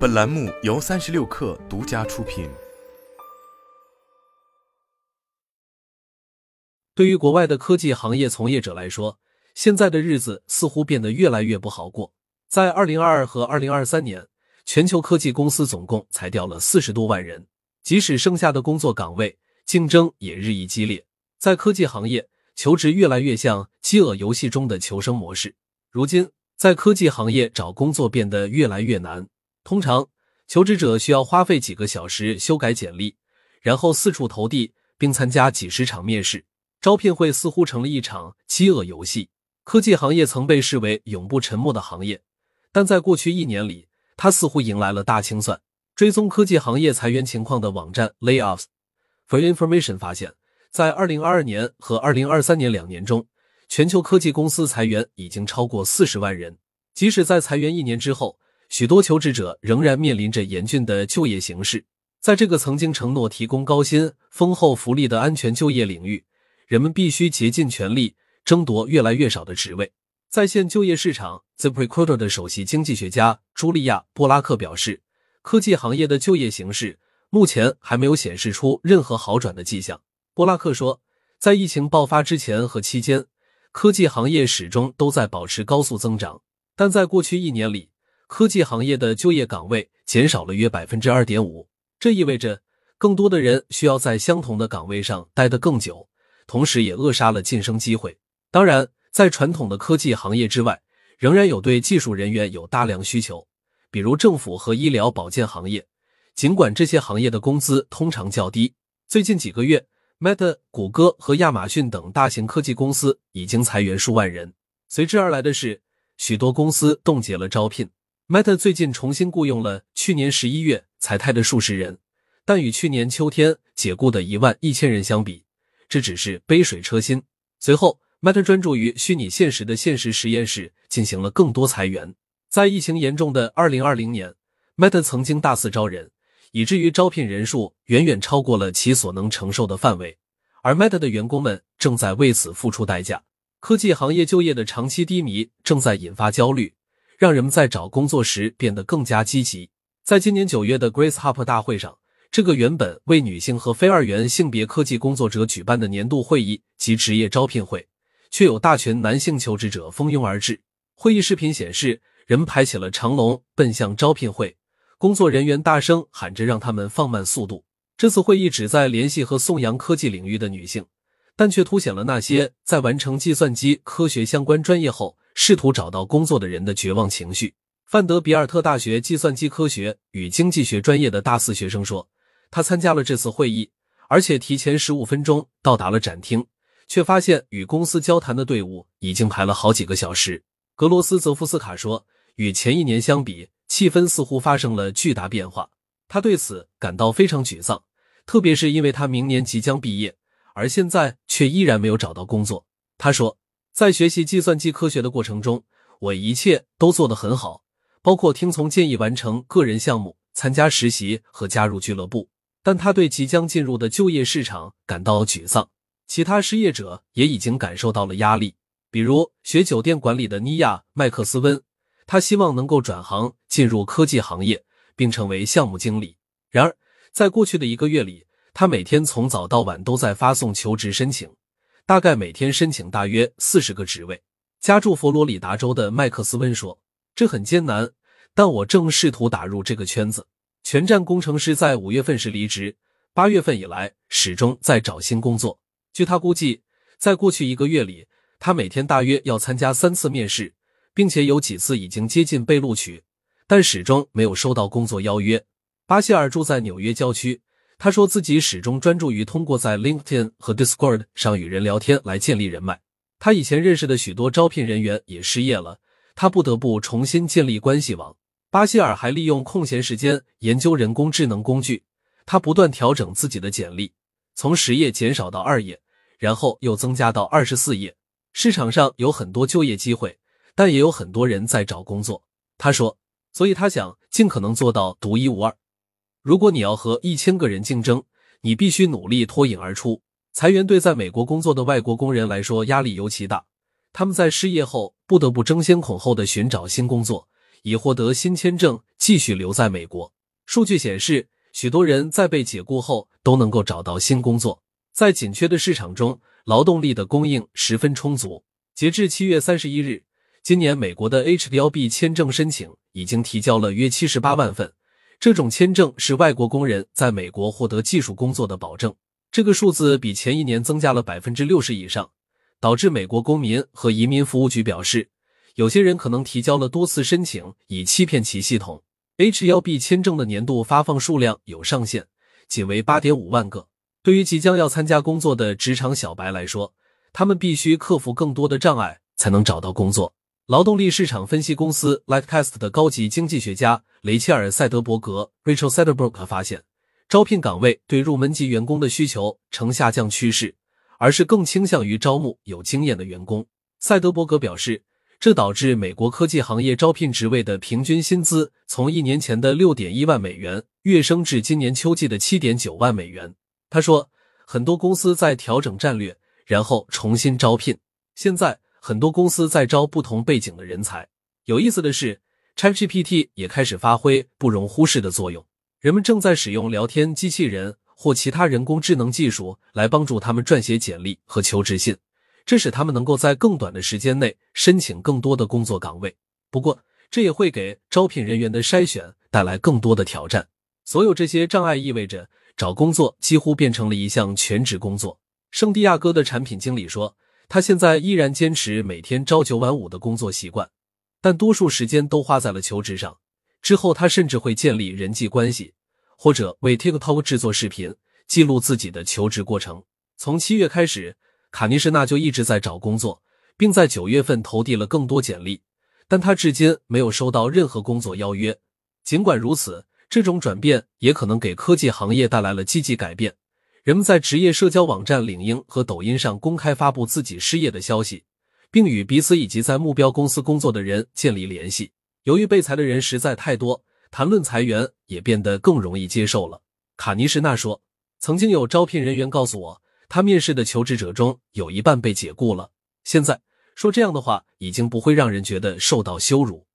本栏目由三十六氪独家出品。对于国外的科技行业从业者来说，现在的日子似乎变得越来越不好过。在二零二二和二零二三年，全球科技公司总共裁掉了四十多万人，即使剩下的工作岗位，竞争也日益激烈。在科技行业，求职越来越像饥饿游戏中的求生模式。如今，在科技行业找工作变得越来越难。通常，求职者需要花费几个小时修改简历，然后四处投递，并参加几十场面试。招聘会似乎成了一场饥饿游戏。科技行业曾被视为永不沉没的行业，但在过去一年里，它似乎迎来了大清算。追踪科技行业裁员情况的网站 Layoffs for Information 发现，在2022年和2023年两年中，全球科技公司裁员已经超过40万人。即使在裁员一年之后，许多求职者仍然面临着严峻的就业形势。在这个曾经承诺提供高薪、丰厚福利的安全就业领域，人们必须竭尽全力争夺越来越少的职位。在线就业市场，ZipRecruiter 的首席经济学家茱莉亚·波拉克表示，科技行业的就业形势目前还没有显示出任何好转的迹象。波拉克说，在疫情爆发之前和期间，科技行业始终都在保持高速增长，但在过去一年里，科技行业的就业岗位减少了约百分之二点五，这意味着更多的人需要在相同的岗位上待得更久，同时也扼杀了晋升机会。当然，在传统的科技行业之外，仍然有对技术人员有大量需求，比如政府和医疗保健行业。尽管这些行业的工资通常较低，最近几个月，Meta、谷歌和亚马逊等大型科技公司已经裁员数万人，随之而来的是许多公司冻结了招聘。Meta 最近重新雇佣了去年十一月裁汰的数十人，但与去年秋天解雇的一万一千人相比，这只是杯水车薪。随后，Meta 专注于虚拟现实的现实实验室进行了更多裁员。在疫情严重的二零二零年，Meta 曾经大肆招人，以至于招聘人数远远超过了其所能承受的范围，而 Meta 的员工们正在为此付出代价。科技行业就业的长期低迷正在引发焦虑。让人们在找工作时变得更加积极。在今年九月的 Grace Hop 大会上，这个原本为女性和非二元性别科技工作者举办的年度会议及职业招聘会，却有大群男性求职者蜂拥而至。会议视频显示，人们排起了长龙，奔向招聘会。工作人员大声喊着让他们放慢速度。这次会议旨在联系和颂扬科技领域的女性，但却凸显了那些在完成计算机科学相关专业后。试图找到工作的人的绝望情绪。范德比尔特大学计算机科学与经济学专业的大四学生说，他参加了这次会议，而且提前十五分钟到达了展厅，却发现与公司交谈的队伍已经排了好几个小时。格罗斯泽夫斯卡说，与前一年相比，气氛似乎发生了巨大变化。他对此感到非常沮丧，特别是因为他明年即将毕业，而现在却依然没有找到工作。他说。在学习计算机科学的过程中，我一切都做得很好，包括听从建议完成个人项目、参加实习和加入俱乐部。但他对即将进入的就业市场感到沮丧。其他失业者也已经感受到了压力，比如学酒店管理的尼亚·麦克斯温，他希望能够转行进入科技行业，并成为项目经理。然而，在过去的一个月里，他每天从早到晚都在发送求职申请。大概每天申请大约四十个职位。家住佛罗里达州的麦克斯温说：“这很艰难，但我正试图打入这个圈子。”全站工程师在五月份时离职，八月份以来始终在找新工作。据他估计，在过去一个月里，他每天大约要参加三次面试，并且有几次已经接近被录取，但始终没有收到工作邀约。巴希尔住在纽约郊区。他说自己始终专注于通过在 LinkedIn 和 Discord 上与人聊天来建立人脉。他以前认识的许多招聘人员也失业了，他不得不重新建立关系网。巴希尔还利用空闲时间研究人工智能工具。他不断调整自己的简历，从十页减少到二页，然后又增加到二十四页。市场上有很多就业机会，但也有很多人在找工作。他说，所以他想尽可能做到独一无二。如果你要和一千个人竞争，你必须努力脱颖而出。裁员对在美国工作的外国工人来说压力尤其大，他们在失业后不得不争先恐后的寻找新工作，以获得新签证，继续留在美国。数据显示，许多人在被解雇后都能够找到新工作。在紧缺的市场中，劳动力的供应十分充足。截至七月三十一日，今年美国的 H-1B 签证申请已经提交了约七十八万份。这种签证是外国工人在美国获得技术工作的保证。这个数字比前一年增加了百分之六十以上，导致美国公民和移民服务局表示，有些人可能提交了多次申请，以欺骗其系统。H-1B 签证的年度发放数量有上限，仅为八点五万个。对于即将要参加工作的职场小白来说，他们必须克服更多的障碍才能找到工作。劳动力市场分析公司 Lightcast 的高级经济学家雷切尔·塞德伯格 （Rachel Sederberg） 发现，招聘岗位对入门级员工的需求呈下降趋势，而是更倾向于招募有经验的员工。塞德伯格表示。这导致美国科技行业招聘职位的平均薪资从一年前的六点一万美元跃升至今年秋季的七点九万美元。他说，很多公司在调整战略，然后重新招聘。现在，很多公司在招不同背景的人才。有意思的是，ChatGPT 也开始发挥不容忽视的作用。人们正在使用聊天机器人或其他人工智能技术来帮助他们撰写简历和求职信。这使他们能够在更短的时间内申请更多的工作岗位。不过，这也会给招聘人员的筛选带来更多的挑战。所有这些障碍意味着找工作几乎变成了一项全职工作。圣地亚哥的产品经理说，他现在依然坚持每天朝九晚五的工作习惯，但多数时间都花在了求职上。之后，他甚至会建立人际关系，或者为 TikTok 制作视频，记录自己的求职过程。从七月开始。卡尼什纳就一直在找工作，并在九月份投递了更多简历，但他至今没有收到任何工作邀约。尽管如此，这种转变也可能给科技行业带来了积极改变。人们在职业社交网站领英和抖音上公开发布自己失业的消息，并与彼此以及在目标公司工作的人建立联系。由于被裁的人实在太多，谈论裁员也变得更容易接受了。卡尼什纳说：“曾经有招聘人员告诉我。”他面试的求职者中有一半被解雇了。现在说这样的话，已经不会让人觉得受到羞辱。